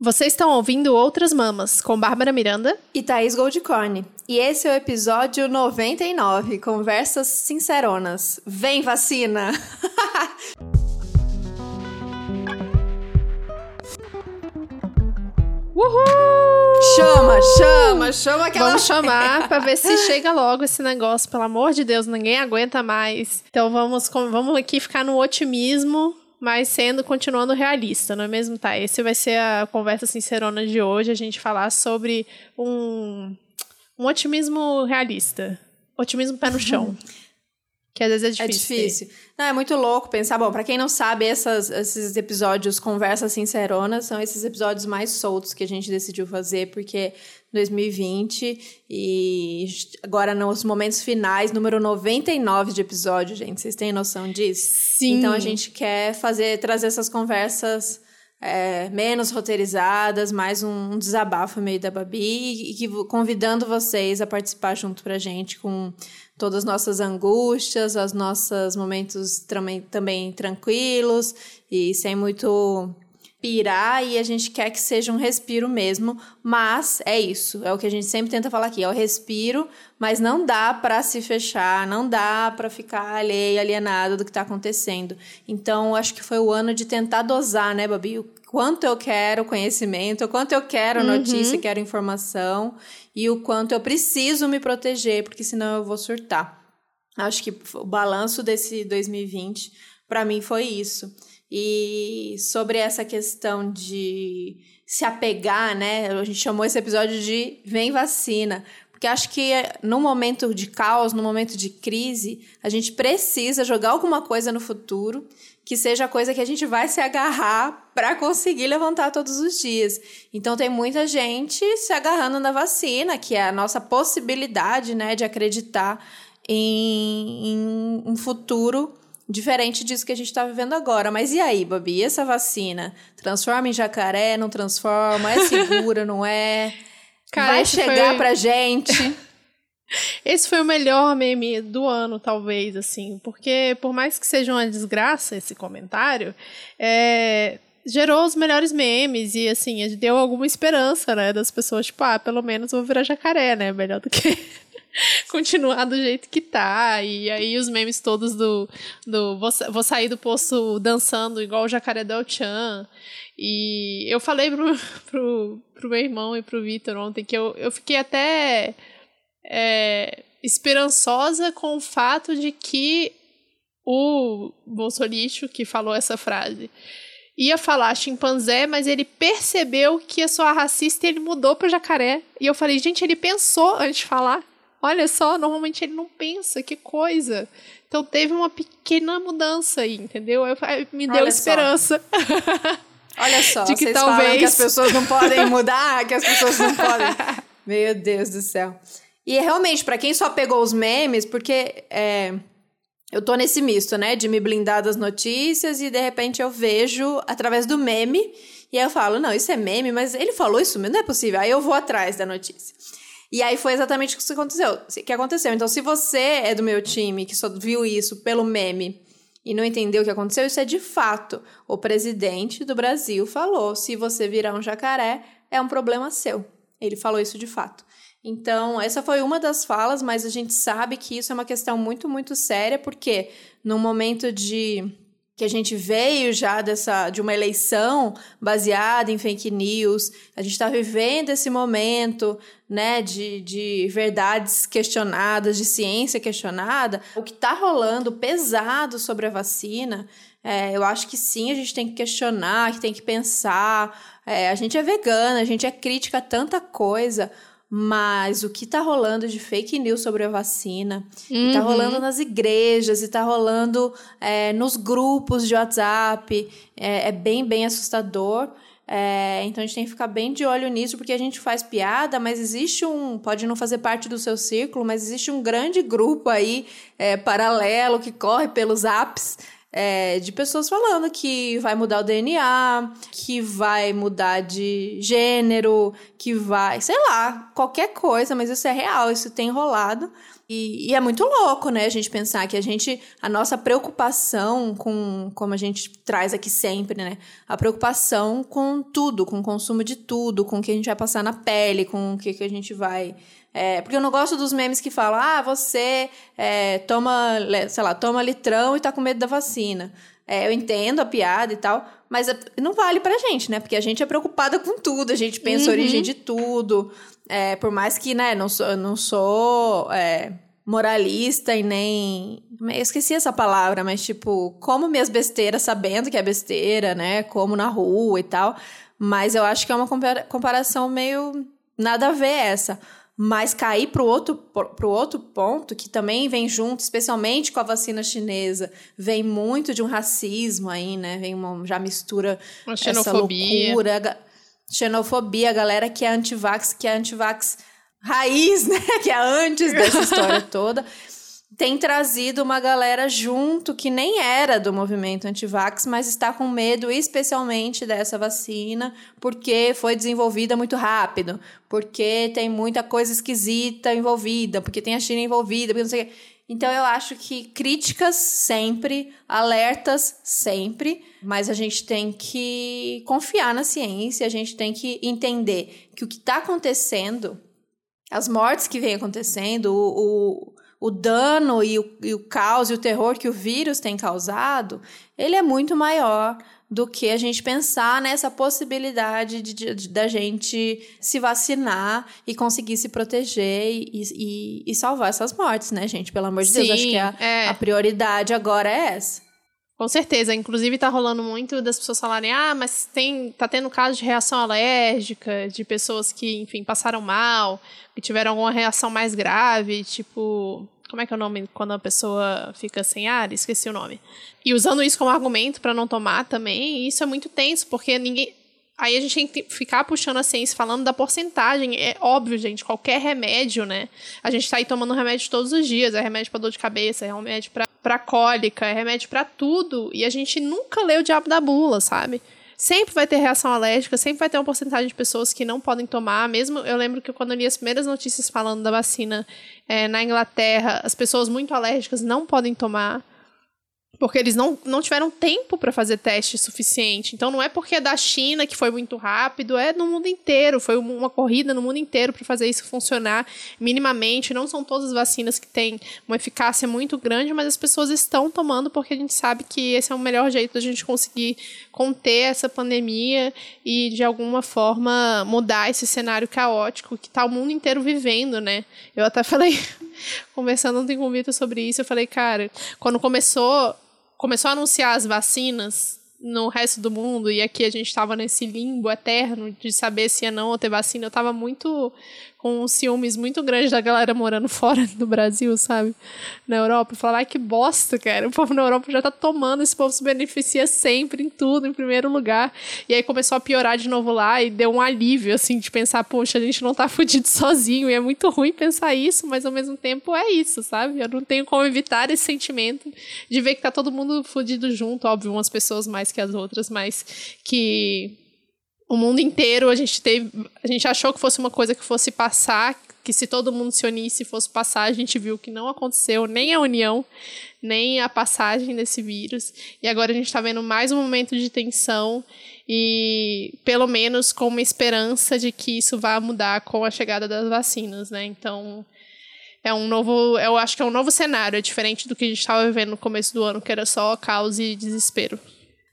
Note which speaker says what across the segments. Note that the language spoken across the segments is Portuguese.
Speaker 1: Vocês estão ouvindo Outras Mamas, com Bárbara Miranda
Speaker 2: e Thaís Goldcorn. E esse é o episódio 99, Conversas Sinceronas. Vem vacina!
Speaker 1: Uhul!
Speaker 2: Chama, chama, chama aquela...
Speaker 1: Vamos chamar pra ver se chega logo esse negócio. Pelo amor de Deus, ninguém aguenta mais. Então vamos, vamos aqui ficar no otimismo mas sendo continuando realista, não é mesmo? Tá, esse vai ser a conversa sincerona de hoje, a gente falar sobre um, um otimismo realista. Otimismo pé no chão. Que às vezes é difícil.
Speaker 2: É difícil. Não, é muito louco pensar. Bom, para quem não sabe, essas, esses episódios Conversas Sinceronas são esses episódios mais soltos que a gente decidiu fazer, porque 2020 e agora nos momentos finais, número 99 de episódio, gente. Vocês têm noção disso?
Speaker 1: Sim.
Speaker 2: Então a gente quer fazer, trazer essas conversas é, menos roteirizadas, mais um, um desabafo meio da Babi e que, convidando vocês a participar junto pra gente com todas as nossas angústias, os nossos momentos também, também tranquilos e sem muito pirar e a gente quer que seja um respiro mesmo, mas é isso, é o que a gente sempre tenta falar aqui, é o respiro, mas não dá para se fechar, não dá para ficar alheio, alienado do que está acontecendo. Então, acho que foi o ano de tentar dosar, né, Babi, o quanto eu quero conhecimento, o quanto eu quero notícia, uhum. quero informação e o quanto eu preciso me proteger, porque senão eu vou surtar. Acho que o balanço desse 2020 para mim foi isso. E sobre essa questão de se apegar, né? A gente chamou esse episódio de Vem Vacina. Porque acho que no momento de caos, no momento de crise, a gente precisa jogar alguma coisa no futuro que seja a coisa que a gente vai se agarrar para conseguir levantar todos os dias. Então tem muita gente se agarrando na vacina, que é a nossa possibilidade, né, de acreditar em, em um futuro diferente disso que a gente está vivendo agora. Mas e aí, Babi? E essa vacina? Transforma em jacaré? Não transforma? É segura? não é? Cara, Vai chegar foi... pra gente?
Speaker 1: Esse foi o melhor meme do ano, talvez, assim, porque por mais que seja uma desgraça esse comentário, é, gerou os melhores memes e, assim, deu alguma esperança, né, das pessoas, tipo, ah, pelo menos vou virar jacaré, né, melhor do que continuar do jeito que tá. E aí os memes todos do, do vou, vou sair do poço dançando igual o jacaré Del Chan. E eu falei pro, pro, pro meu irmão e pro Vitor ontem que eu, eu fiquei até é, esperançosa com o fato de que o Bolsolixo que falou essa frase ia falar chimpanzé, mas ele percebeu que ia soar racista e ele mudou para jacaré. E eu falei, gente, ele pensou antes de falar. Olha só, normalmente ele não pensa, que coisa. Então teve uma pequena mudança aí, entendeu? Eu, me deu Olha esperança.
Speaker 2: Só. Olha só, de que vocês talvez que as pessoas não podem mudar, que as pessoas não podem. Meu Deus do céu. E realmente, para quem só pegou os memes, porque é, eu tô nesse misto, né? De me blindar das notícias e de repente eu vejo através do meme. E aí eu falo, não, isso é meme, mas ele falou isso mesmo, não é possível. Aí eu vou atrás da notícia. E aí foi exatamente o que aconteceu. que aconteceu. Então, se você é do meu time que só viu isso pelo meme e não entendeu o que aconteceu, isso é de fato. O presidente do Brasil falou: se você virar um jacaré, é um problema seu. Ele falou isso de fato. Então, essa foi uma das falas, mas a gente sabe que isso é uma questão muito, muito séria, porque no momento de que a gente veio já dessa de uma eleição baseada em fake news. A gente está vivendo esse momento, né, de, de verdades questionadas, de ciência questionada. O que está rolando pesado sobre a vacina, é, eu acho que sim, a gente tem que questionar, que tem que pensar. É, a gente é vegana, a gente é crítica a tanta coisa. Mas o que está rolando de fake news sobre a vacina, uhum. está rolando nas igrejas, está rolando é, nos grupos de WhatsApp, é, é bem, bem assustador. É, então a gente tem que ficar bem de olho nisso, porque a gente faz piada, mas existe um. Pode não fazer parte do seu círculo, mas existe um grande grupo aí é, paralelo que corre pelos apps é, de pessoas falando que vai mudar o DNA, que vai mudar de gênero, que vai, sei lá, qualquer coisa, mas isso é real, isso tem rolado. E, e, é muito louco, né, a gente pensar que a gente, a nossa preocupação com, como a gente traz aqui sempre, né, a preocupação com tudo, com o consumo de tudo, com o que a gente vai passar na pele, com o que, que a gente vai. É, porque eu não gosto dos memes que falam, ah, você é, toma, sei lá, toma litrão e tá com medo da vacina. É, eu entendo a piada e tal, mas é, não vale pra gente, né? Porque a gente é preocupada com tudo, a gente pensa uhum. a origem de tudo. É, por mais que, né, não sou, não sou é, moralista e nem. Eu esqueci essa palavra, mas tipo, como minhas besteiras sabendo que é besteira, né? Como na rua e tal. Mas eu acho que é uma comparação meio nada a ver essa. Mas cair para o outro, pro outro ponto, que também vem junto, especialmente com a vacina chinesa, vem muito de um racismo aí, né? Vem uma já mistura
Speaker 1: uma essa loucura
Speaker 2: xenofobia, a galera que é antivax, que é antivax raiz, né? Que é antes dessa história toda. Tem trazido uma galera junto que nem era do movimento antivax, mas está com medo especialmente dessa vacina, porque foi desenvolvida muito rápido, porque tem muita coisa esquisita envolvida, porque tem a China envolvida, porque não sei. Então eu acho que críticas sempre, alertas sempre, mas a gente tem que confiar na ciência, a gente tem que entender que o que está acontecendo, as mortes que vem acontecendo, o, o, o dano e o, e o caos e o terror que o vírus tem causado, ele é muito maior do que a gente pensar nessa possibilidade de, da gente se vacinar e conseguir se proteger e, e, e, salvar essas mortes, né, gente? Pelo amor de Sim, Deus, acho que a, é. a prioridade agora é essa.
Speaker 1: Com certeza. Inclusive, tá rolando muito das pessoas falarem: ah, mas tem, tá tendo caso de reação alérgica, de pessoas que, enfim, passaram mal, que tiveram alguma reação mais grave, tipo. Como é que é o nome quando a pessoa fica sem ar? Esqueci o nome. E usando isso como argumento para não tomar também, isso é muito tenso, porque ninguém. Aí a gente tem que ficar puxando a ciência, falando da porcentagem. É óbvio, gente, qualquer remédio, né? A gente tá aí tomando remédio todos os dias. É remédio para dor de cabeça, é remédio pra, pra cólica, é remédio para tudo. E a gente nunca lê o diabo da bula, sabe? Sempre vai ter reação alérgica, sempre vai ter uma porcentagem de pessoas que não podem tomar. Mesmo eu lembro que quando eu li as primeiras notícias falando da vacina é, na Inglaterra, as pessoas muito alérgicas não podem tomar. Porque eles não, não tiveram tempo para fazer teste suficiente. Então não é porque é da China que foi muito rápido, é no mundo inteiro. Foi uma corrida no mundo inteiro para fazer isso funcionar minimamente. Não são todas as vacinas que têm uma eficácia muito grande, mas as pessoas estão tomando porque a gente sabe que esse é o melhor jeito da gente conseguir conter essa pandemia e de alguma forma mudar esse cenário caótico que está o mundo inteiro vivendo, né? Eu até falei, conversando ontem com o Vitor sobre isso, eu falei, cara, quando começou começou a anunciar as vacinas no resto do mundo e aqui a gente estava nesse limbo eterno de saber se ia não ter vacina, eu estava muito com ciúmes muito grandes da galera morando fora do Brasil, sabe? Na Europa. Falar, ai, que bosta, cara. O povo na Europa já tá tomando, esse povo se beneficia sempre em tudo, em primeiro lugar. E aí começou a piorar de novo lá e deu um alívio, assim, de pensar, poxa, a gente não tá fudido sozinho. E é muito ruim pensar isso, mas ao mesmo tempo é isso, sabe? Eu não tenho como evitar esse sentimento de ver que tá todo mundo fudido junto. Óbvio, umas pessoas mais que as outras, mas que o mundo inteiro a gente teve, a gente achou que fosse uma coisa que fosse passar, que se todo mundo se unisse fosse passar, a gente viu que não aconteceu nem a união, nem a passagem desse vírus. E agora a gente está vendo mais um momento de tensão e pelo menos com uma esperança de que isso vá mudar com a chegada das vacinas, né? Então, é um novo, eu acho que é um novo cenário, é diferente do que a gente estava vivendo no começo do ano, que era só caos e desespero.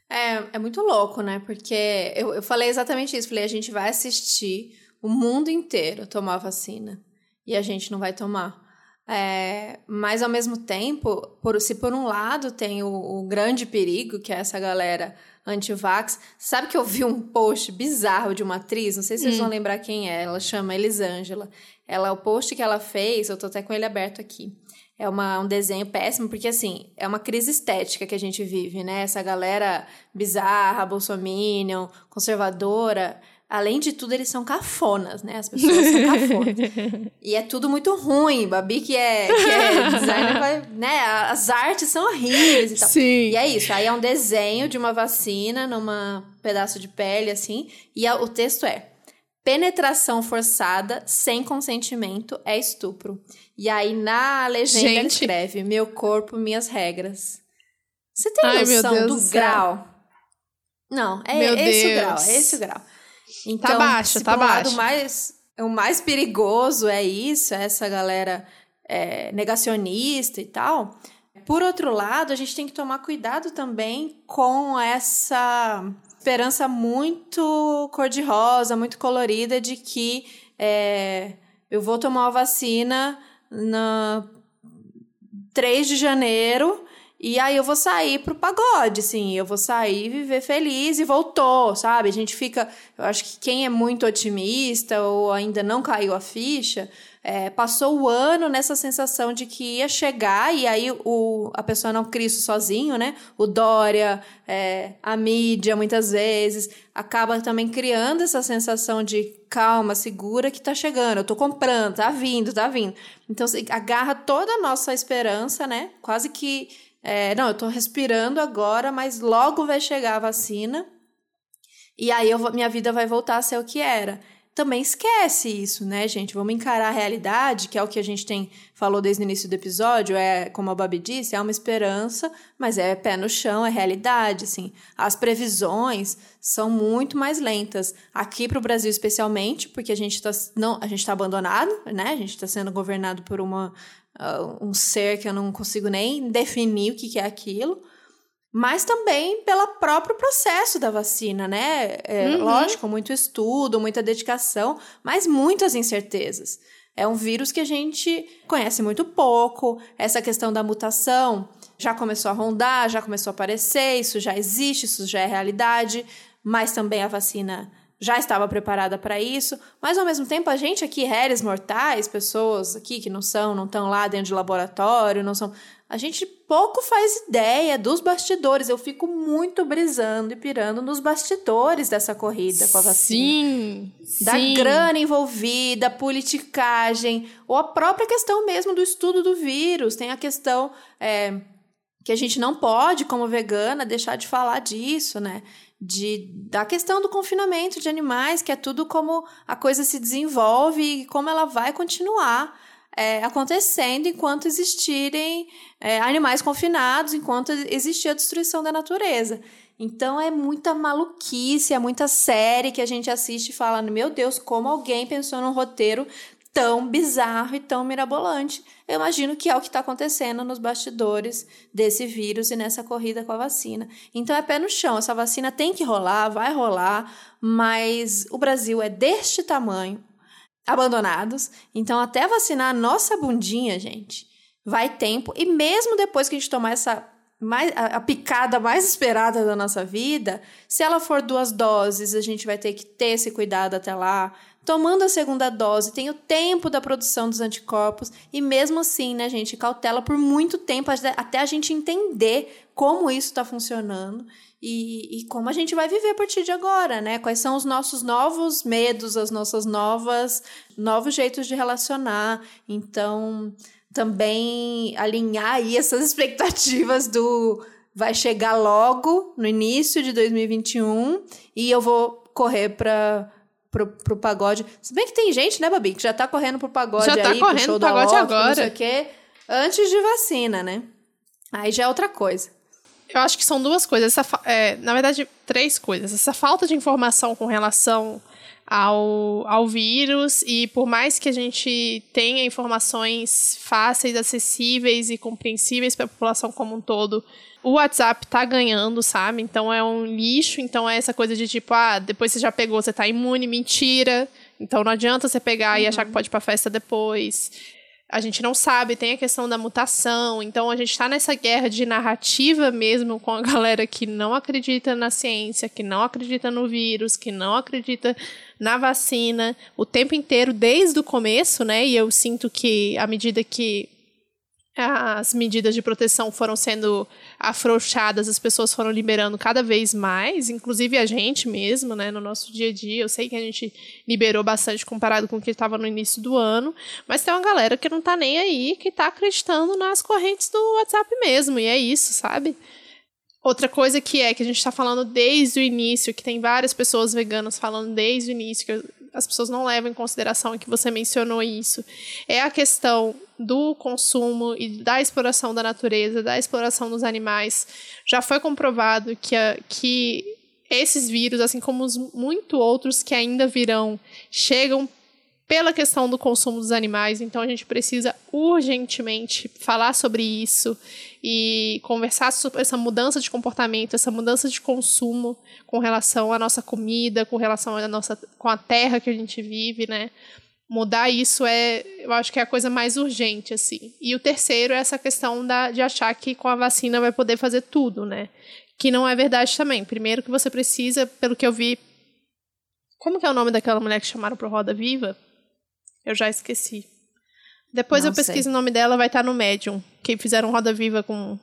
Speaker 2: É, é muito louco, né? Porque eu, eu falei exatamente isso. Falei, a gente vai assistir o mundo inteiro tomar vacina e a gente não vai tomar. É, mas ao mesmo tempo, por, se por um lado tem o, o grande perigo, que é essa galera anti-vax, sabe que eu vi um post bizarro de uma atriz, não sei se vocês hum. vão lembrar quem é, ela chama Elisângela. Ela, o post que ela fez, eu tô até com ele aberto aqui é uma, um desenho péssimo, porque assim, é uma crise estética que a gente vive, né? Essa galera bizarra, bolsominion, conservadora, além de tudo, eles são cafonas, né? As pessoas são cafonas. e é tudo muito ruim. Babi, que é, que é designer, né? As artes são horríveis e tal.
Speaker 1: Sim.
Speaker 2: E é isso. Aí é um desenho de uma vacina numa pedaço de pele, assim, e a, o texto é penetração forçada sem consentimento é estupro. E aí na legenda Gente. escreve: Meu corpo, minhas regras. Você tem Ai, noção do grau? Não, é meu esse Deus. o grau, é esse o grau. Tá
Speaker 1: então, tá baixo, tá baixo.
Speaker 2: mais, o mais perigoso é isso, é essa galera é, negacionista e tal. Por outro lado, a gente tem que tomar cuidado também com essa esperança muito cor-de-rosa, muito colorida de que é, eu vou tomar uma vacina na 3 de janeiro e aí eu vou sair pro pagode, assim, eu vou sair viver feliz e voltou, sabe? A gente fica, eu acho que quem é muito otimista ou ainda não caiu a ficha, é, passou o ano nessa sensação de que ia chegar e aí o, a pessoa não cria isso sozinho, né? O Dória, é, a mídia, muitas vezes, acaba também criando essa sensação de calma, segura, que tá chegando, eu tô comprando, tá vindo, tá vindo. Então, agarra toda a nossa esperança, né? Quase que, é, não, eu tô respirando agora, mas logo vai chegar a vacina e aí eu, minha vida vai voltar a ser o que era também esquece isso, né, gente? Vamos encarar a realidade, que é o que a gente tem falou desde o início do episódio, é, como a Babi disse, é uma esperança, mas é pé no chão, é realidade, assim. As previsões são muito mais lentas. Aqui para o Brasil especialmente, porque a gente está não, a gente está abandonado, né? A gente está sendo governado por uma uh, um ser que eu não consigo nem definir o que, que é aquilo mas também pelo próprio processo da vacina, né? É, uhum. Lógico, muito estudo, muita dedicação, mas muitas incertezas. É um vírus que a gente conhece muito pouco. Essa questão da mutação já começou a rondar, já começou a aparecer, isso já existe, isso já é realidade, mas também a vacina já estava preparada para isso, mas ao mesmo tempo a gente aqui, réis mortais, pessoas aqui que não são, não estão lá dentro de laboratório, não são, a gente pouco faz ideia dos bastidores. Eu fico muito brisando e pirando nos bastidores dessa corrida com a vacina.
Speaker 1: Sim.
Speaker 2: Da
Speaker 1: sim.
Speaker 2: grana envolvida, politicagem, ou a própria questão mesmo do estudo do vírus. Tem a questão é, que a gente não pode, como vegana, deixar de falar disso, né? De, da questão do confinamento de animais, que é tudo como a coisa se desenvolve e como ela vai continuar é, acontecendo enquanto existirem é, animais confinados, enquanto existir a destruição da natureza. Então é muita maluquice, é muita série que a gente assiste e fala: meu Deus, como alguém pensou num roteiro tão bizarro e tão mirabolante. Eu imagino que é o que está acontecendo nos bastidores desse vírus e nessa corrida com a vacina. Então é pé no chão, essa vacina tem que rolar, vai rolar, mas o Brasil é deste tamanho, abandonados. Então, até vacinar a nossa bundinha, gente, vai tempo. E mesmo depois que a gente tomar essa mais, a, a, picada mais esperada da nossa vida, se ela for duas doses, a gente vai ter que ter esse cuidado até lá. Tomando a segunda dose, tem o tempo da produção dos anticorpos, e mesmo assim, né, gente, cautela por muito tempo até a gente entender como isso está funcionando e, e, como a gente vai viver a partir de agora, né? Quais são os nossos novos medos, as nossas novas novos jeitos de relacionar. Então, também alinhar aí essas expectativas do vai chegar logo no início de 2021 e eu vou correr para pro, pro pagode. Se bem que tem gente, né, Babi, que já tá correndo pro pagode
Speaker 1: já tá
Speaker 2: aí,
Speaker 1: correndo pro pagode Loft, agora. Não sei
Speaker 2: o quê, antes de vacina, né? Aí já é outra coisa.
Speaker 1: Eu acho que são duas coisas. Essa, é, na verdade, três coisas. Essa falta de informação com relação ao, ao vírus, e por mais que a gente tenha informações fáceis, acessíveis e compreensíveis para a população como um todo, o WhatsApp tá ganhando, sabe? Então é um lixo, então é essa coisa de tipo, ah, depois você já pegou, você tá imune, mentira. Então não adianta você pegar uhum. e achar que pode ir pra festa depois a gente não sabe, tem a questão da mutação, então a gente está nessa guerra de narrativa mesmo com a galera que não acredita na ciência, que não acredita no vírus, que não acredita na vacina, o tempo inteiro, desde o começo, né? E eu sinto que à medida que as medidas de proteção foram sendo afrouxadas, as pessoas foram liberando cada vez mais, inclusive a gente mesmo, né, no nosso dia a dia. Eu sei que a gente liberou bastante comparado com o que estava no início do ano, mas tem uma galera que não tá nem aí, que tá acreditando nas correntes do WhatsApp mesmo, e é isso, sabe? Outra coisa que é que a gente está falando desde o início, que tem várias pessoas veganas falando desde o início, que eu as pessoas não levam em consideração que você mencionou isso, é a questão do consumo e da exploração da natureza, da exploração dos animais. Já foi comprovado que, a, que esses vírus, assim como os muito outros que ainda virão, chegam pela questão do consumo dos animais, então a gente precisa urgentemente falar sobre isso e conversar sobre essa mudança de comportamento, essa mudança de consumo com relação à nossa comida, com relação à nossa com a terra que a gente vive, né? Mudar isso é, eu acho que é a coisa mais urgente assim. E o terceiro é essa questão da, de achar que com a vacina vai poder fazer tudo, né? Que não é verdade também. Primeiro que você precisa, pelo que eu vi, como que é o nome daquela mulher que chamaram pro Roda Viva? Eu já esqueci. Depois Não eu pesquiso sei. o nome dela, vai estar no Medium, que fizeram roda viva com,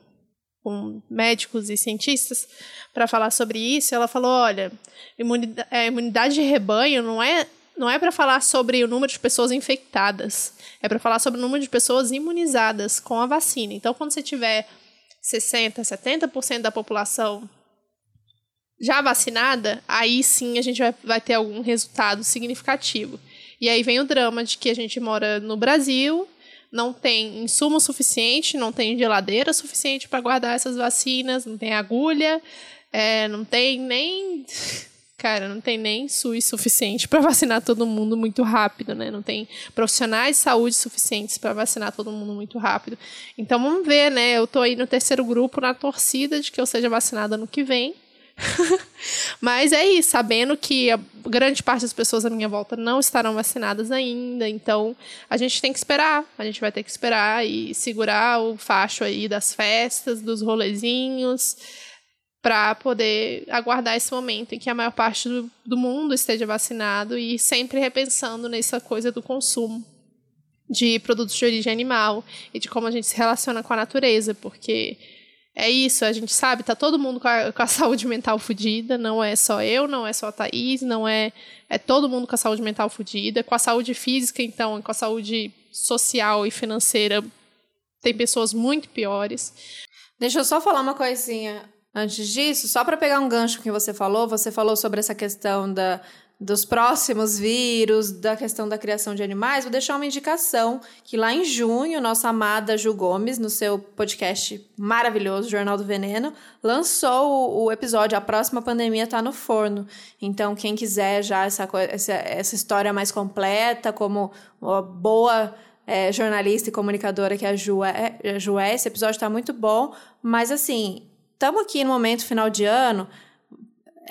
Speaker 1: com médicos e cientistas para falar sobre isso. Ela falou: olha, imunidade, é, imunidade de rebanho não é não é para falar sobre o número de pessoas infectadas, é para falar sobre o número de pessoas imunizadas com a vacina. Então, quando você tiver 60, 70% da população já vacinada, aí sim a gente vai, vai ter algum resultado significativo. E aí vem o drama de que a gente mora no Brasil, não tem insumo suficiente, não tem geladeira suficiente para guardar essas vacinas, não tem agulha, é, não tem nem. Cara, não tem nem SUS suficiente para vacinar todo mundo muito rápido, né? Não tem profissionais de saúde suficientes para vacinar todo mundo muito rápido. Então vamos ver, né? Eu tô aí no terceiro grupo na torcida de que eu seja vacinada no que vem. Mas é isso, sabendo que a grande parte das pessoas à minha volta não estarão vacinadas ainda, então a gente tem que esperar, a gente vai ter que esperar e segurar o facho aí das festas, dos rolezinhos, para poder aguardar esse momento em que a maior parte do, do mundo esteja vacinado e sempre repensando nessa coisa do consumo de produtos de origem animal e de como a gente se relaciona com a natureza, porque é isso, a gente sabe, tá todo mundo com a, com a saúde mental fodida, não é só eu, não é só a Thaís, não é. É todo mundo com a saúde mental fodida. Com a saúde física, então, com a saúde social e financeira, tem pessoas muito piores.
Speaker 2: Deixa eu só falar uma coisinha antes disso, só para pegar um gancho que você falou, você falou sobre essa questão da dos próximos vírus, da questão da criação de animais, vou deixar uma indicação que lá em junho, nossa amada Ju Gomes, no seu podcast maravilhoso, Jornal do Veneno, lançou o, episódio A Próxima Pandemia está no Forno. Então, quem quiser já essa, essa, essa história mais completa, como uma boa é, jornalista e comunicadora que a Ju é, a Ju é esse episódio está muito bom, mas assim, estamos aqui no momento final de ano,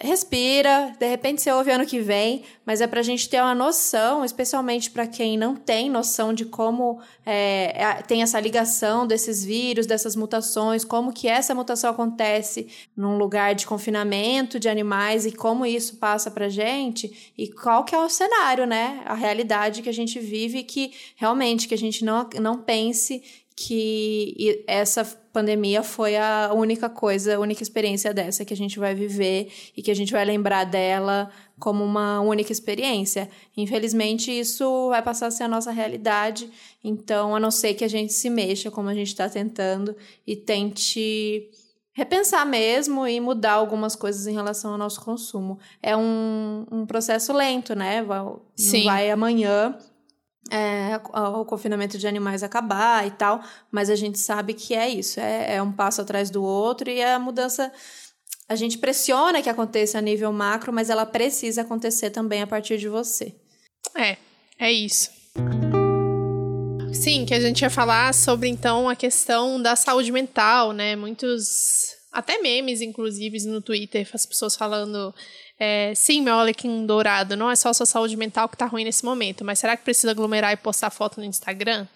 Speaker 2: respira, de repente você ouve ano que vem, mas é para a gente ter uma noção, especialmente para quem não tem noção de como é, é, tem essa ligação desses vírus, dessas mutações, como que essa mutação acontece num lugar de confinamento de animais e como isso passa para gente e qual que é o cenário, né? A realidade que a gente vive que realmente que a gente não, não pense que essa pandemia foi a única coisa, a única experiência dessa que a gente vai viver e que a gente vai lembrar dela como uma única experiência. Infelizmente, isso vai passar a ser a nossa realidade, então, a não ser que a gente se mexa como a gente está tentando e tente repensar mesmo e mudar algumas coisas em relação ao nosso consumo. É um, um processo lento, né? Vai, Sim. Não vai amanhã é, o confinamento de animais acabar e tal, mas a gente sabe que é isso, é, é um passo atrás do outro e a mudança a gente pressiona que aconteça a nível macro, mas ela precisa acontecer também a partir de você.
Speaker 1: É, é isso. Sim, que a gente ia falar sobre então a questão da saúde mental, né? Muitos até memes, inclusive, no Twitter, as pessoas falando é, sim, meu Alequim dourado, não é só sua saúde mental que tá ruim nesse momento, mas será que precisa aglomerar e postar foto no Instagram?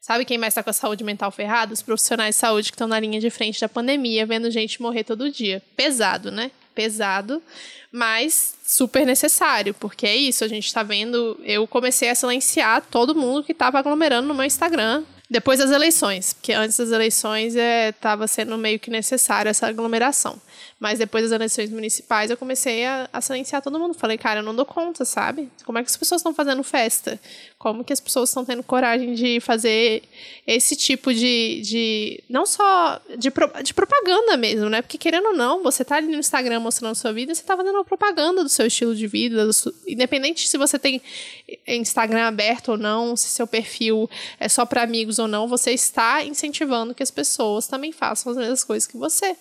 Speaker 1: Sabe quem mais tá com a saúde mental ferrada? Os profissionais de saúde que estão na linha de frente da pandemia, vendo gente morrer todo dia. Pesado, né? Pesado, mas super necessário, porque é isso, a gente tá vendo. Eu comecei a silenciar todo mundo que tava aglomerando no meu Instagram. Depois das eleições, porque antes das eleições estava é, sendo meio que necessário essa aglomeração. Mas depois das eleições municipais eu comecei a, a silenciar todo mundo. Falei, cara, eu não dou conta, sabe? Como é que as pessoas estão fazendo festa? Como que as pessoas estão tendo coragem de fazer esse tipo de. de não só de, de propaganda mesmo, né? Porque querendo ou não, você tá ali no Instagram mostrando sua vida, você tá fazendo uma propaganda do seu estilo de vida, do, independente se você tem Instagram aberto ou não, se seu perfil é só para amigos ou não, você está incentivando que as pessoas também façam as mesmas coisas que você.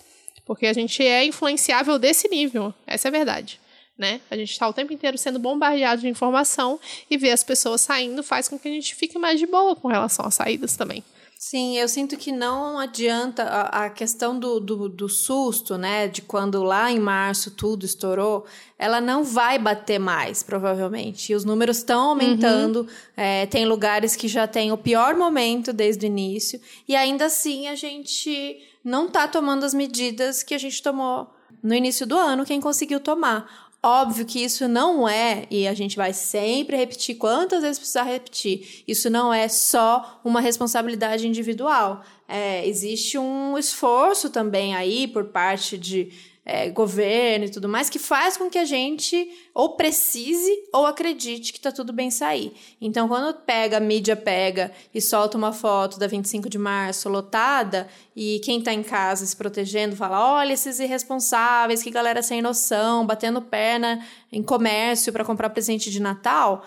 Speaker 1: Porque a gente é influenciável desse nível. Essa é a verdade. Né? A gente está o tempo inteiro sendo bombardeado de informação e ver as pessoas saindo faz com que a gente fique mais de boa com relação às saídas também.
Speaker 2: Sim, eu sinto que não adianta a, a questão do, do, do, susto, né? De quando lá em março tudo estourou, ela não vai bater mais, provavelmente. E os números estão aumentando. Uhum. É, tem lugares que já tem o pior momento desde o início. E ainda assim a gente não está tomando as medidas que a gente tomou no início do ano, quem conseguiu tomar. Óbvio que isso não é, e a gente vai sempre repetir quantas vezes precisar repetir, isso não é só uma responsabilidade individual. É, existe um esforço também aí por parte de é, governo e tudo mais, que faz com que a gente ou precise ou acredite que tá tudo bem sair. Então, quando pega, a mídia pega e solta uma foto da 25 de março lotada e quem tá em casa se protegendo fala: olha esses irresponsáveis, que galera sem noção, batendo perna em comércio para comprar presente de Natal.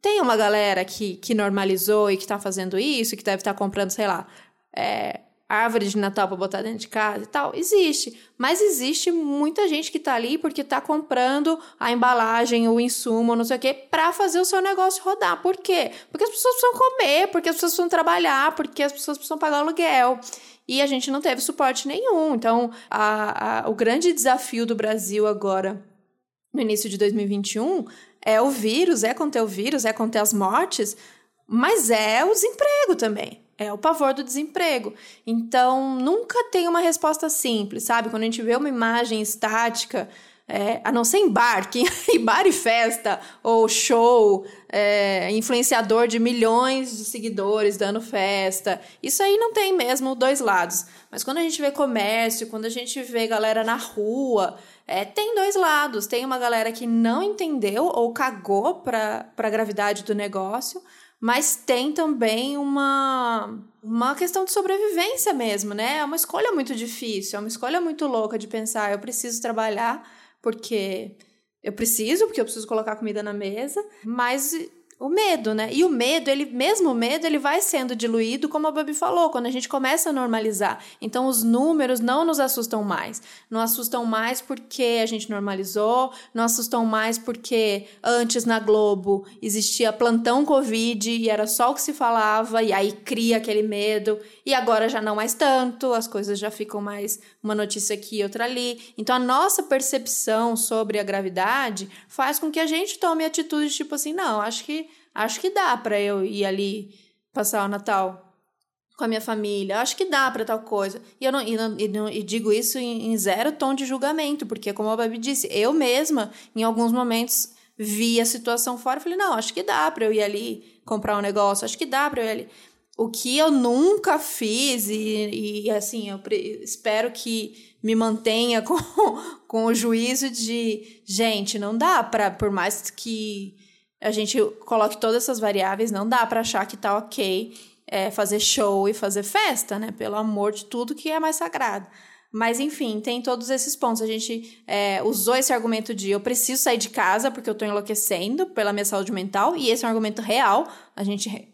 Speaker 2: Tem uma galera que, que normalizou e que tá fazendo isso, que deve estar tá comprando, sei lá, é, árvore de Natal para botar dentro de casa e tal? Existe. Mas existe muita gente que tá ali porque tá comprando a embalagem, o insumo, não sei o quê, para fazer o seu negócio rodar. Por quê? Porque as pessoas precisam comer, porque as pessoas precisam trabalhar, porque as pessoas precisam pagar aluguel. E a gente não teve suporte nenhum. Então, a, a, o grande desafio do Brasil agora, no início de 2021, é o vírus, é conter o vírus, é conter as mortes, mas é o desemprego também. É o pavor do desemprego. Então, nunca tem uma resposta simples, sabe? Quando a gente vê uma imagem estática, é, a não ser em bar, que em bar e festa, ou show, é, influenciador de milhões de seguidores dando festa, isso aí não tem mesmo dois lados. Mas quando a gente vê comércio, quando a gente vê galera na rua, é, tem dois lados. Tem uma galera que não entendeu ou cagou para a gravidade do negócio, mas tem também uma, uma questão de sobrevivência mesmo, né? É uma escolha muito difícil, é uma escolha muito louca de pensar, eu preciso trabalhar porque eu preciso, porque eu preciso colocar comida na mesa, mas o medo, né? E o medo, ele mesmo o medo, ele vai sendo diluído, como a Babi falou, quando a gente começa a normalizar. Então os números não nos assustam mais. Não assustam mais porque a gente normalizou, não assustam mais porque antes na Globo existia plantão Covid e era só o que se falava e aí cria aquele medo. E agora já não mais tanto, as coisas já ficam mais uma notícia aqui outra ali. Então a nossa percepção sobre a gravidade faz com que a gente tome atitudes tipo assim, não, acho que acho que dá para eu ir ali passar o Natal com a minha família, acho que dá para tal coisa. E eu não, e, não, e digo isso em, em, zero tom de julgamento, porque como a Babi disse, eu mesma, em alguns momentos, vi a situação fora e falei, não, acho que dá para eu ir ali comprar um negócio, acho que dá para eu ir ali. O que eu nunca fiz, e, e assim, eu espero que me mantenha com, com o juízo de, gente, não dá para, por mais que a gente coloque todas essas variáveis, não dá para achar que tá ok é, fazer show e fazer festa, né? Pelo amor de tudo que é mais sagrado. Mas, enfim, tem todos esses pontos. A gente é, usou esse argumento de eu preciso sair de casa porque eu tô enlouquecendo pela minha saúde mental, e esse é um argumento real. A gente.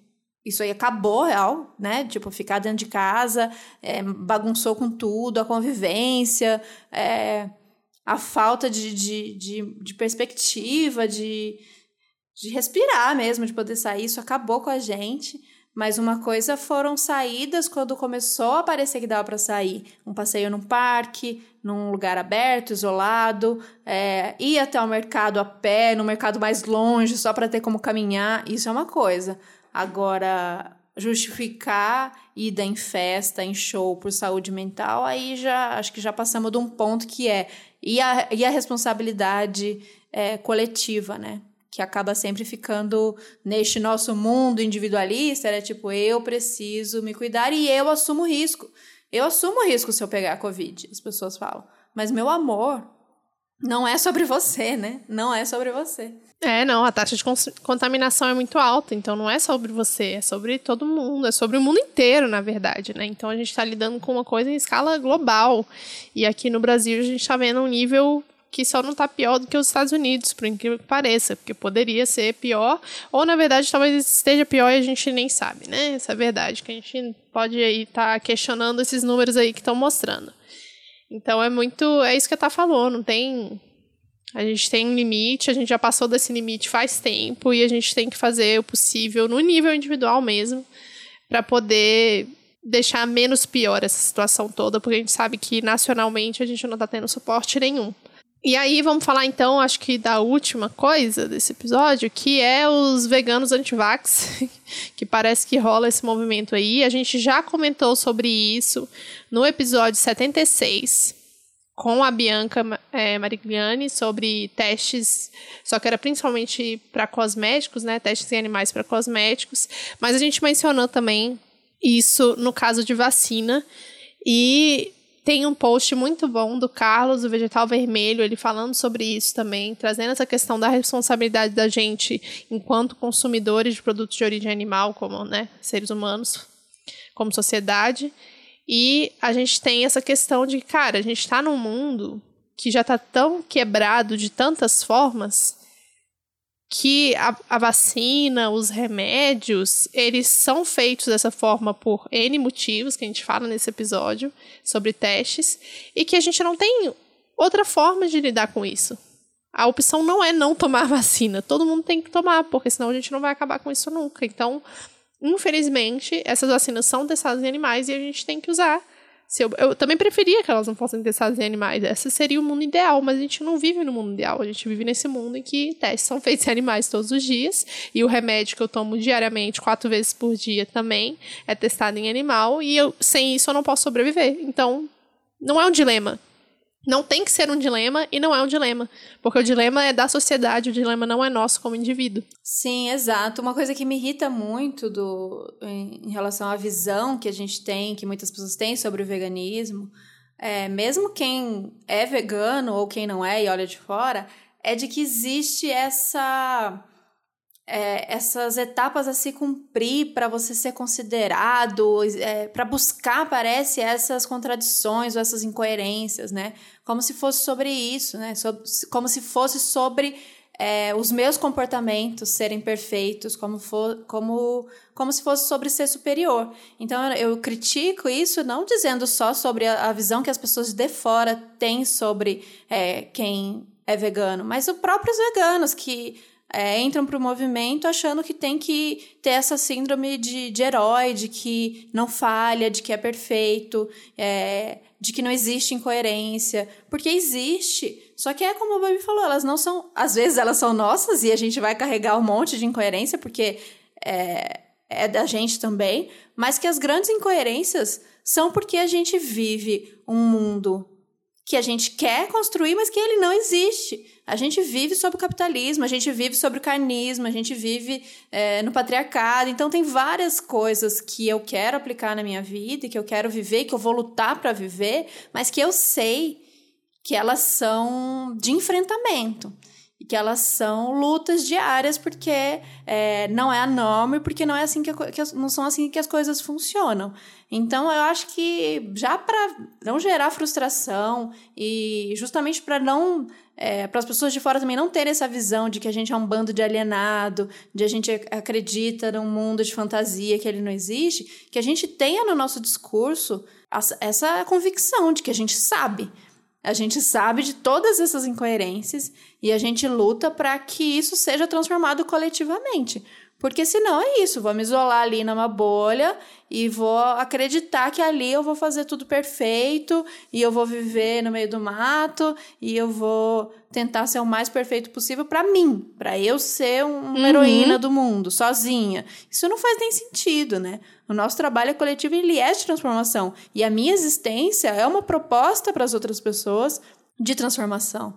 Speaker 2: Isso aí acabou real, né? Tipo, ficar dentro de casa, é, bagunçou com tudo, a convivência, é, a falta de, de, de, de perspectiva, de, de respirar mesmo, de poder sair. Isso acabou com a gente. Mas uma coisa foram saídas quando começou a parecer que dava para sair. Um passeio num parque, num lugar aberto, isolado, é, ir até o mercado a pé, no mercado mais longe, só para ter como caminhar. Isso é uma coisa. Agora, justificar ida em festa, em show por saúde mental, aí já acho que já passamos de um ponto que é e a, e a responsabilidade é, coletiva, né? Que acaba sempre ficando neste nosso mundo individualista, é tipo, eu preciso me cuidar e eu assumo risco. Eu assumo risco se eu pegar a Covid, as pessoas falam. Mas meu amor, não é sobre você, né? Não é sobre você.
Speaker 1: É, não, a taxa de contaminação é muito alta, então não é sobre você, é sobre todo mundo, é sobre o mundo inteiro, na verdade, né? Então a gente está lidando com uma coisa em escala global. E aqui no Brasil a gente está vendo um nível que só não está pior do que os Estados Unidos, por incrível que pareça, porque poderia ser pior, ou na verdade talvez esteja pior e a gente nem sabe, né? Essa é a verdade, que a gente pode aí estar tá questionando esses números aí que estão mostrando. Então é muito. É isso que a Tá falou, não tem. A gente tem um limite, a gente já passou desse limite faz tempo e a gente tem que fazer o possível no nível individual mesmo para poder deixar menos pior essa situação toda, porque a gente sabe que nacionalmente a gente não está tendo suporte nenhum. E aí vamos falar então, acho que da última coisa desse episódio, que é os veganos antivax, que parece que rola esse movimento aí. A gente já comentou sobre isso no episódio 76 com a Bianca é, Marigliani sobre testes, só que era principalmente para cosméticos, né? Testes em animais para cosméticos. Mas a gente mencionou também isso no caso de vacina. E tem um post muito bom do Carlos, o Vegetal Vermelho, ele falando sobre isso também, trazendo essa questão da responsabilidade da gente enquanto consumidores de produtos de origem animal, como né, seres humanos, como sociedade. E a gente tem essa questão de, cara, a gente está num mundo que já está tão quebrado de tantas formas que a, a, vacina, os remédios, eles são feitos dessa forma por N motivos, que a gente fala nesse episódio, sobre testes, e que a gente não tem outra forma de lidar com isso. A opção não é não tomar vacina, todo mundo tem que tomar, porque senão a gente não vai acabar com isso nunca. Então, infelizmente, essas vacinas são testadas em animais e a gente tem que usar se eu, eu também preferia que elas não fossem testadas em animais. Esse seria o mundo ideal, mas a gente não vive no mundo ideal. A gente vive nesse mundo em que testes são feitos em animais todos os dias. E o remédio que eu tomo diariamente, quatro vezes por dia também, é testado em animal. E eu, sem isso eu não posso sobreviver. Então, não é um dilema. Não tem que ser um dilema e não é um dilema. Porque o dilema é da sociedade, o dilema não é nosso como indivíduo.
Speaker 2: Sim, exato. Uma coisa que me irrita muito do, em, relação à visão que a gente tem, que muitas pessoas têm sobre o veganismo, é, mesmo quem é vegano ou quem não é e olha de fora, é de que existe essa é, essas etapas a se cumprir para você ser considerado, é, para buscar, parece, essas contradições ou essas incoerências, né? Como se fosse sobre isso, né? Como se fosse sobre é, os meus comportamentos serem perfeitos, como, for, como, como se fosse sobre ser superior. Então, eu, eu critico isso não dizendo só sobre a, a, visão que as pessoas de fora têm sobre é, quem é vegano, mas os próprios veganos que é, entram para o movimento achando que tem que ter essa síndrome de, de herói, de que não falha, de que é perfeito, é, de que não existe incoerência. Porque existe. Só que é como o Babi falou, elas não são. Às vezes elas são nossas e a gente vai carregar um monte de incoerência, porque é, é da gente também. Mas que as grandes incoerências são porque a gente vive um mundo que a gente quer construir, mas que ele não existe. A gente vive sob o capitalismo, a gente vive sobre o carnismo, a gente vive é, no patriarcado. Então, tem várias coisas que eu quero aplicar na minha vida, que eu quero viver, que eu vou lutar para viver, mas que eu sei que elas são de enfrentamento e que elas são lutas diárias porque é, não é a norma e porque não é assim que, que, não são assim que as coisas funcionam. Então, eu acho que já para não gerar frustração e justamente para não. É, para as pessoas de fora também não terem essa visão de que a gente é um bando de alienado, de a gente acredita num mundo de fantasia que ele não existe, que a gente tenha no nosso discurso essa convicção de que a gente sabe. A gente sabe de todas essas incoerências e a gente luta para que isso seja transformado coletivamente. Porque senão é isso, vou me isolar ali numa bolha e vou acreditar que ali eu vou fazer tudo perfeito e eu vou viver no meio do mato e eu vou tentar ser o mais perfeito possível para mim, para eu ser uma uhum. heroína do mundo, sozinha. Isso não faz nem sentido, né? O nosso trabalho é coletivo e ele é de transformação. E a minha existência é uma proposta para as outras pessoas de transformação.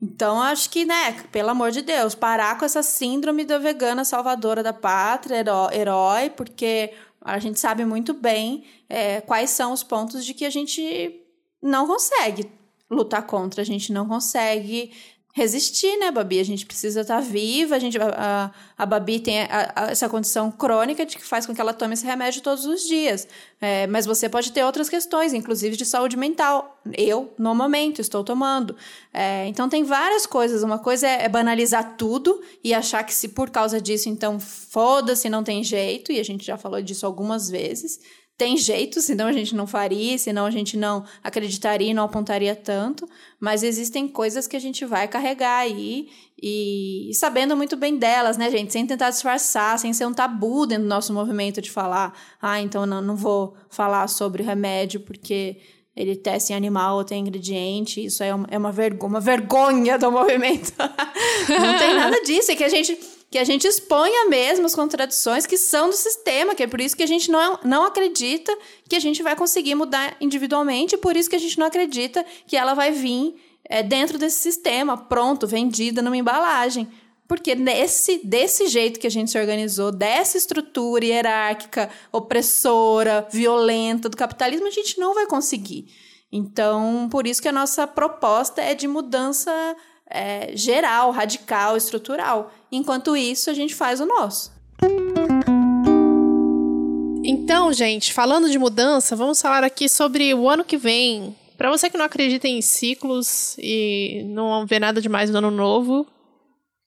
Speaker 2: Então, acho que, né, pelo amor de Deus, parar com essa síndrome da vegana salvadora da pátria, herói, porque a gente sabe muito bem é, quais são os pontos de que a gente não consegue lutar contra, a gente não consegue resistir, né, Babi? A gente precisa estar tá viva, a, gente, a, a Babi tem a, a, essa condição crônica de que faz com que ela tome esse remédio todos os dias. É, mas você pode ter outras questões, inclusive de saúde mental. Eu, no momento, estou tomando. É, então, tem várias coisas. Uma coisa é, é banalizar tudo e achar que se por causa disso, então foda-se, não tem jeito, e a gente já falou disso algumas vezes tem jeito, senão a gente não faria, senão a gente não acreditaria e não apontaria tanto, mas existem coisas que a gente vai carregar aí e, e, sabendo muito bem delas, né, gente? Sem tentar disfarçar, sem ser um tabu dentro do nosso movimento de falar, ah, então não, não vou falar sobre o remédio porque ele testa em animal ou tem ingrediente, isso é uma, é uma, vergo uma vergonha do movimento. não tem nada disso, é que a gente que a gente exponha mesmo as contradições que são do sistema, que é por isso que a gente não, não acredita que a gente vai conseguir mudar individualmente, e por isso que a gente não acredita que ela vai vir é, dentro desse sistema, pronto, vendida numa embalagem. Porque nesse, desse jeito que a gente se organizou, dessa estrutura hierárquica, opressora, violenta do capitalismo, a gente não vai conseguir. Então, por isso que a nossa proposta é de mudança é, geral, radical, estrutural. Enquanto isso, a gente faz o nosso.
Speaker 1: Então, gente, falando de mudança, vamos falar aqui sobre o ano que vem. Para você que não acredita em ciclos e não vê nada demais no ano novo,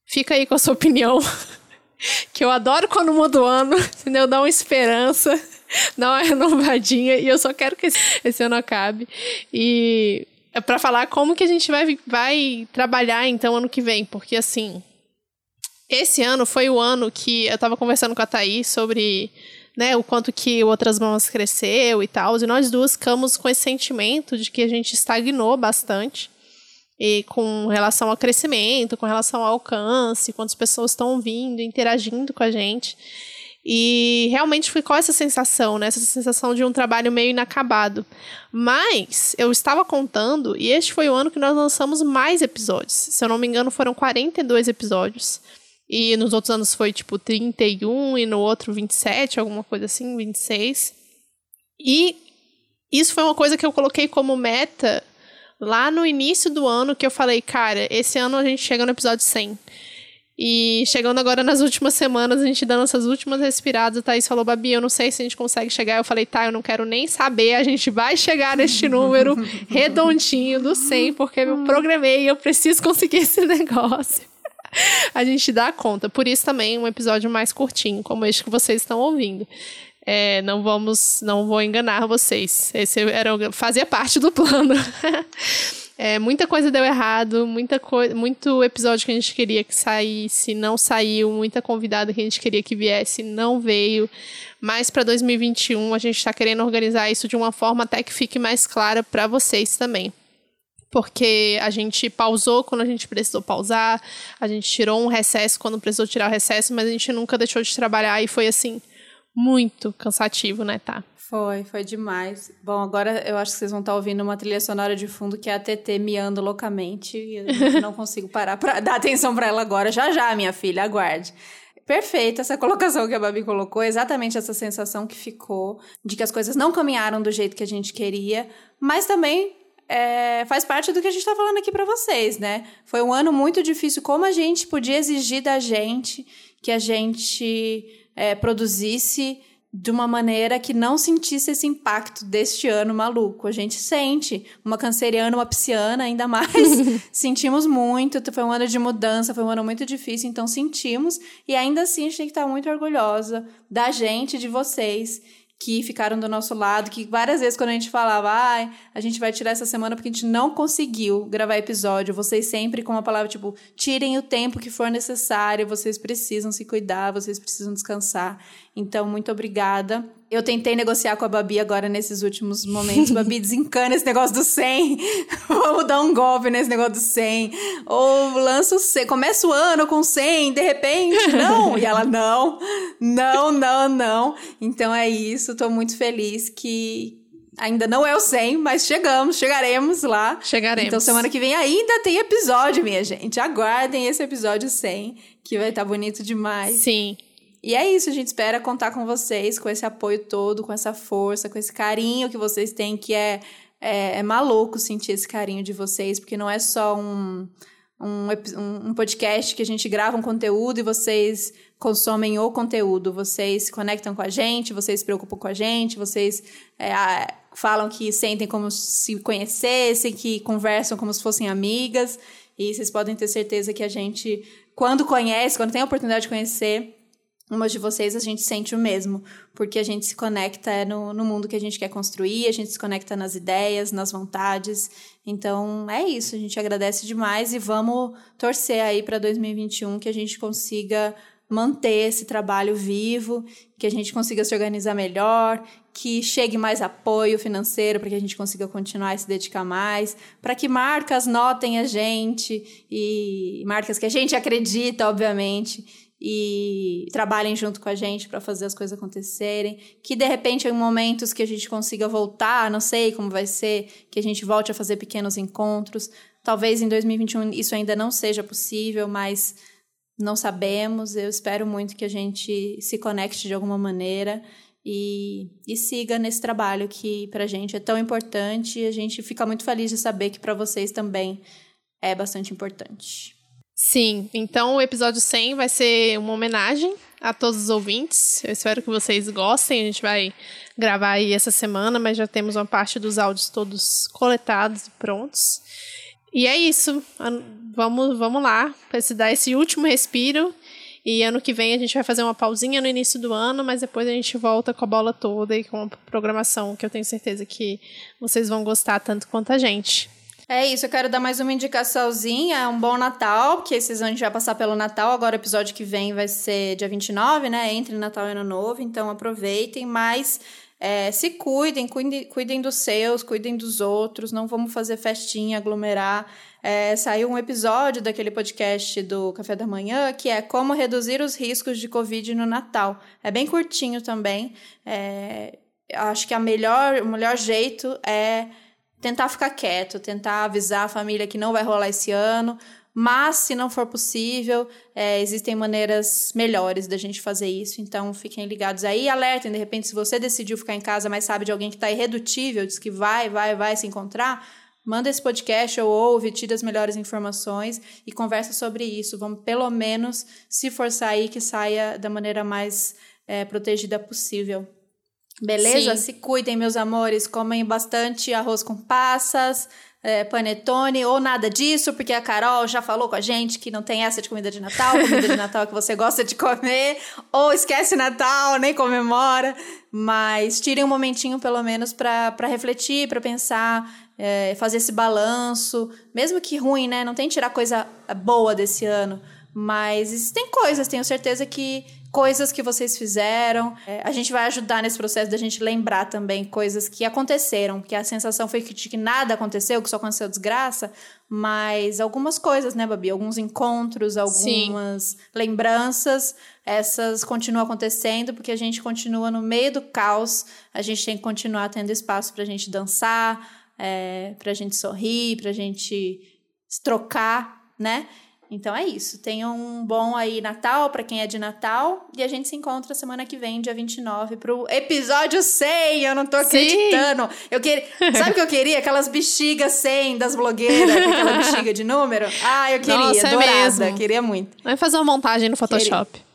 Speaker 1: fica aí com a sua opinião. que eu adoro quando muda o ano, entendeu? Dá uma esperança, dá uma renovadinha e eu só quero que esse ano acabe. E é para falar como que a gente vai, vai trabalhar então ano que vem, porque assim, esse ano foi o ano que eu tava conversando com a Thaís sobre né, o quanto que Outras Mãos cresceu e tal, e nós duas ficamos com esse sentimento de que a gente estagnou bastante e com relação ao crescimento, com relação ao alcance, quantas pessoas estão vindo, interagindo com a gente. E realmente ficou essa sensação, né? Essa sensação de um trabalho meio inacabado. Mas eu estava contando, e este foi o ano que nós lançamos mais episódios. Se eu não me engano, foram 42 episódios. E nos outros anos foi tipo 31 e no outro 27, alguma coisa assim, 26. E isso foi uma coisa que eu coloquei como meta lá no início do ano, que eu falei, cara, esse ano a gente chega no episódio 100. E chegando agora nas últimas semanas, a gente dando essas últimas respiradas, a Thaís falou, Babi, eu não sei se a gente consegue chegar. Eu falei, tá, eu não quero nem saber, a gente vai chegar neste número redondinho do 100, porque eu programei e eu preciso conseguir esse negócio. a gente dá conta. Por isso também um episódio mais curtinho, como este que vocês estão ouvindo. É, não vamos, não vou enganar vocês. Esse era, fazia parte do plano. É, muita coisa deu errado, muita coisa, muito episódio que a gente queria que saísse, não saiu, muita convidada que a gente queria que viesse, não veio. Mas para 2021 a gente está querendo organizar isso de uma forma até que fique mais clara para vocês também porque a gente pausou quando a gente precisou pausar, a gente tirou um recesso quando precisou tirar o recesso, mas a gente nunca deixou de trabalhar e foi assim muito cansativo, né, tá?
Speaker 2: Foi, foi demais. Bom, agora eu acho que vocês vão estar ouvindo uma trilha sonora de fundo que é a TT miando loucamente. E eu não consigo parar para dar atenção para ela agora. Já já, minha filha, aguarde. Perfeita essa colocação que a Babi colocou, exatamente essa sensação que ficou de que as coisas não caminharam do jeito que a gente queria, mas também é, faz parte do que a gente está falando aqui para vocês, né? Foi um ano muito difícil. Como a gente podia exigir da gente que a gente é, produzisse de uma maneira que não sentisse esse impacto deste ano maluco. A gente sente, uma canceriana, uma pisciana, ainda mais. sentimos muito, foi um ano de mudança, foi um ano muito difícil, então sentimos. E ainda assim, a gente tem que estar muito orgulhosa da gente, de vocês que ficaram do nosso lado, que várias vezes quando a gente falava, ai, a gente vai tirar essa semana porque a gente não conseguiu gravar episódio, vocês sempre com uma palavra tipo, tirem o tempo que for necessário, vocês precisam se cuidar, vocês precisam descansar. Então, muito obrigada. Eu tentei negociar com a Babi agora nesses últimos momentos. Babi, desencana esse negócio do 100. Vamos dar um golpe nesse negócio do 100. Ou lança o 100. Começa o ano com 100, de repente. Não. E ela, não. Não, não, não. Então é isso. Tô muito feliz que Ainda não é o 100, mas chegamos, chegaremos lá.
Speaker 1: Chegaremos.
Speaker 2: Então, semana que vem ainda tem episódio, minha gente. Aguardem esse episódio 100, que vai estar tá bonito demais.
Speaker 1: Sim.
Speaker 2: E é isso, a gente espera contar com vocês, com esse apoio todo, com essa força, com esse carinho que vocês têm, que é, é, é maluco sentir esse carinho de vocês, porque não é só um, um, um podcast que a gente grava um conteúdo e vocês consomem o conteúdo, vocês se conectam com a gente, vocês se preocupam com a gente, vocês é, falam que sentem como se conhecessem, que conversam como se fossem amigas. E vocês podem ter certeza que a gente, quando conhece, quando tem a oportunidade de conhecer umas de vocês, a gente sente o mesmo. Porque a gente se conecta no, no mundo que a gente quer construir, a gente se conecta nas ideias, nas vontades. Então é isso, a gente agradece demais e vamos torcer aí para 2021 que a gente consiga manter esse trabalho vivo, que a gente consiga se organizar melhor, que chegue mais apoio financeiro para que a gente consiga continuar a se dedicar mais, para que marcas notem a gente e marcas que a gente acredita, obviamente, e trabalhem junto com a gente para fazer as coisas acontecerem, que de repente em momentos que a gente consiga voltar, não sei como vai ser, que a gente volte a fazer pequenos encontros. Talvez em 2021 isso ainda não seja possível, mas não sabemos. Eu espero muito que a gente se conecte de alguma maneira e, e siga nesse trabalho que para a gente é tão importante e a gente fica muito feliz de saber que para vocês também é bastante importante.
Speaker 1: Sim, então o episódio 100 vai ser uma homenagem a todos os ouvintes. Eu espero que vocês gostem. A gente vai gravar aí essa semana, mas já temos uma parte dos áudios todos coletados e prontos. E é isso. Vamos, vamos lá, para se dar esse último respiro. E ano que vem a gente vai fazer uma pausinha no início do ano, mas depois a gente volta com a bola toda e com a programação que eu tenho certeza que vocês vão gostar tanto quanto a gente.
Speaker 2: É isso, eu quero dar mais uma indicaçãozinha, um bom Natal, porque esses anos já passar pelo Natal, agora o episódio que vem vai ser dia 29, né, entre Natal e Ano Novo, então aproveitem, mas é, se cuidem, cuidem, cuidem dos seus, cuidem dos outros, não vamos fazer festinha, aglomerar. É, saiu um episódio daquele podcast do Café da Manhã que é como reduzir os riscos de Covid no Natal. É bem curtinho também. É, acho que a melhor, o melhor jeito é tentar ficar quieto, tentar avisar a família que não vai rolar esse ano. Mas, se não for possível, é, existem maneiras melhores da gente fazer isso. Então, fiquem ligados aí. Alertem, de repente, se você decidiu ficar em casa, mas sabe de alguém que está irredutível, diz que vai, vai, vai se encontrar, manda esse podcast ou ouve, tira as melhores informações e conversa sobre isso. Vamos, pelo menos, se for sair, que saia da maneira mais é, protegida possível. Beleza? Sim. Se cuidem, meus amores. Comem bastante arroz com passas é, panetone ou nada disso, porque a Carol já falou com a gente que não tem essa de comida de Natal, comida de Natal que você gosta de comer, ou esquece Natal, nem comemora, mas tirem um momentinho pelo menos para refletir, para pensar, é, fazer esse balanço, mesmo que ruim, né? Não tem tirar coisa boa desse ano, mas existem coisas, tenho certeza que coisas que vocês fizeram. É, a gente vai ajudar nesse processo da gente lembrar também coisas que aconteceram, que a sensação foi de que nada aconteceu, que só aconteceu desgraça, mas algumas coisas, né, Babi? Alguns encontros, algumas Sim. lembranças, essas continuam acontecendo porque a gente continua no meio do caos, a gente tem que continuar tendo espaço para a gente dançar, é, para a gente sorrir, para a gente se trocar, né? Então é isso. Tenham um bom aí Natal para quem é de Natal. E a gente se encontra semana que vem, dia 29, pro episódio 100. Eu não tô acreditando. Sim. Eu queria. Sabe o que eu queria? Aquelas bexigas 100 das blogueiras, aquela bexiga de número. Ah, eu queria. Nossa, é dourada. Mesmo. Queria muito.
Speaker 1: Vai fazer uma montagem no Photoshop.
Speaker 2: Queria.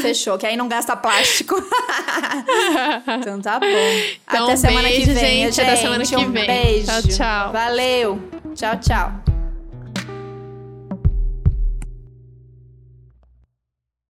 Speaker 2: Fechou, que aí não gasta plástico. então tá bom. Então, Até semana beijo, que vem, gente. gente. Até semana que um vem. Beijo.
Speaker 1: Tchau, tchau.
Speaker 2: Valeu. Tchau, tchau.